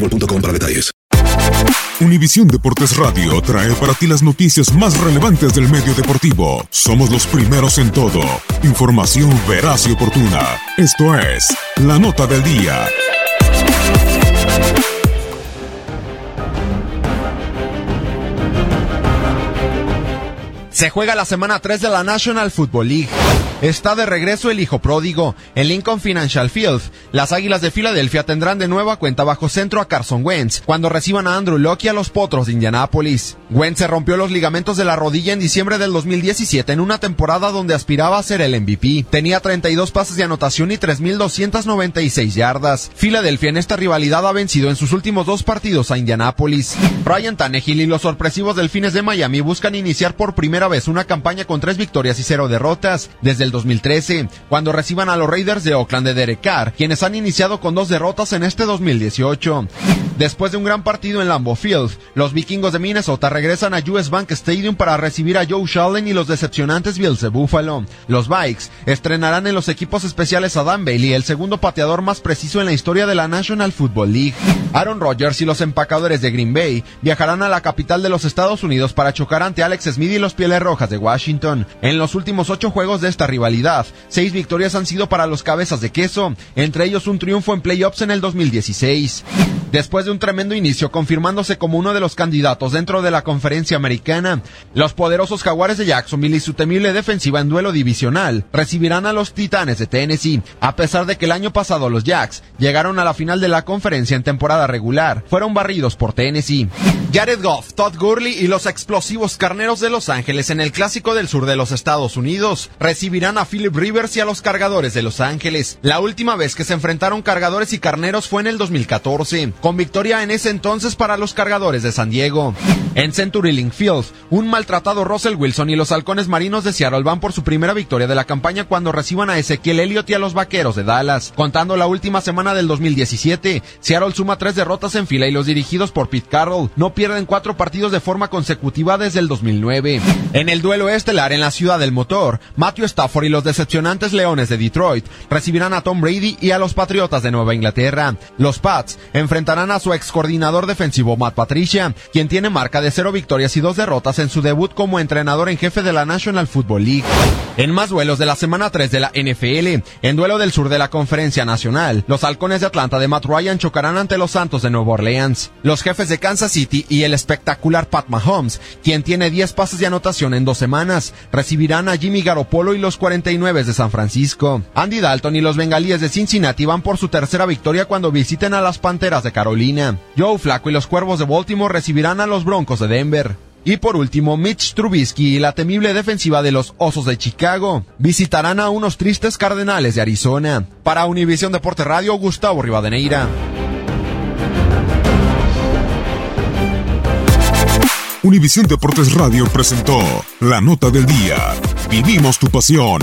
boostmobile.com para detalles. Univisión Deportes Radio trae para ti las noticias más relevantes del medio deportivo. Somos los primeros en todo. Información veraz y oportuna. Esto es La Nota del Día. Se juega la semana 3 de la National Football League. Está de regreso el hijo pródigo. En Lincoln Financial Field, las Águilas de Filadelfia tendrán de nueva cuenta bajo centro a Carson Wentz cuando reciban a Andrew Locke y a los Potros de Indianápolis. Wentz se rompió los ligamentos de la rodilla en diciembre del 2017 en una temporada donde aspiraba a ser el MVP. Tenía 32 pases de anotación y 3.296 yardas. Filadelfia en esta rivalidad ha vencido en sus últimos dos partidos a Indianápolis. Ryan Tannehill y los sorpresivos Delfines de Miami buscan iniciar por primera vez una campaña con tres victorias y cero derrotas desde el 2013, cuando reciban a los Raiders de Oakland de Derek Carr, quienes han iniciado con dos derrotas en este 2018. Después de un gran partido en Lambeau Field, los vikingos de Minnesota regresan a US Bank Stadium para recibir a Joe Shallen y los decepcionantes Bills de Buffalo. Los Vikes estrenarán en los equipos especiales a Dan Bailey, el segundo pateador más preciso en la historia de la National Football League. Aaron Rodgers y los empacadores de Green Bay viajarán a la capital de los Estados Unidos para chocar ante Alex Smith y los Pieles Rojas de Washington. En los últimos ocho juegos de esta rivalidad, seis victorias han sido para los cabezas de queso, entre ellos un triunfo en playoffs en el 2016. Después de un tremendo inicio confirmándose como uno de los candidatos dentro de la conferencia americana, los poderosos jaguares de Jacksonville y su temible defensiva en duelo divisional recibirán a los titanes de Tennessee, a pesar de que el año pasado los Jacks llegaron a la final de la conferencia en temporada regular, fueron barridos por Tennessee. Jared Goff, Todd Gurley y los explosivos carneros de Los Ángeles en el clásico del sur de los Estados Unidos recibirán a Philip Rivers y a los cargadores de Los Ángeles. La última vez que se enfrentaron cargadores y carneros fue en el 2014, con victoria en ese entonces para los cargadores de San Diego. En Century Link Field, un maltratado Russell Wilson y los halcones marinos de Seattle van por su primera victoria de la campaña cuando reciban a Ezequiel Elliott y a los vaqueros de Dallas. Contando la última semana del 2017, Seattle suma tres derrotas en fila y los dirigidos por Pete Carroll no pierden cuatro partidos de forma consecutiva desde el 2009. En el duelo estelar en la ciudad del motor, Matthew Stafford y los decepcionantes Leones de Detroit recibirán a Tom Brady y a los Patriotas de Nueva Inglaterra. Los Pats enfrentarán a su ex coordinador defensivo Matt Patricia, quien tiene marca de cero victorias y dos derrotas en su debut como entrenador en jefe de la National Football League. En más duelos de la semana 3 de la NFL, en duelo del sur de la Conferencia Nacional, los halcones de Atlanta de Matt Ryan chocarán ante los Santos de Nueva Orleans. Los jefes de Kansas City y el espectacular Pat Mahomes, quien tiene 10 pases de anotación en dos semanas, recibirán a Jimmy Garoppolo y los 49 de San Francisco. Andy Dalton y los bengalíes de Cincinnati van por su tercera victoria cuando visiten a las Panteras de Carolina. Joe Flacco y los Cuervos de Baltimore recibirán a los Broncos de Denver. Y por último, Mitch Trubisky y la temible defensiva de los Osos de Chicago visitarán a unos tristes Cardenales de Arizona. Para Univisión Deporte Radio, Gustavo Rivadeneira. Univisión Deportes Radio presentó la nota del día. Vivimos tu pasión.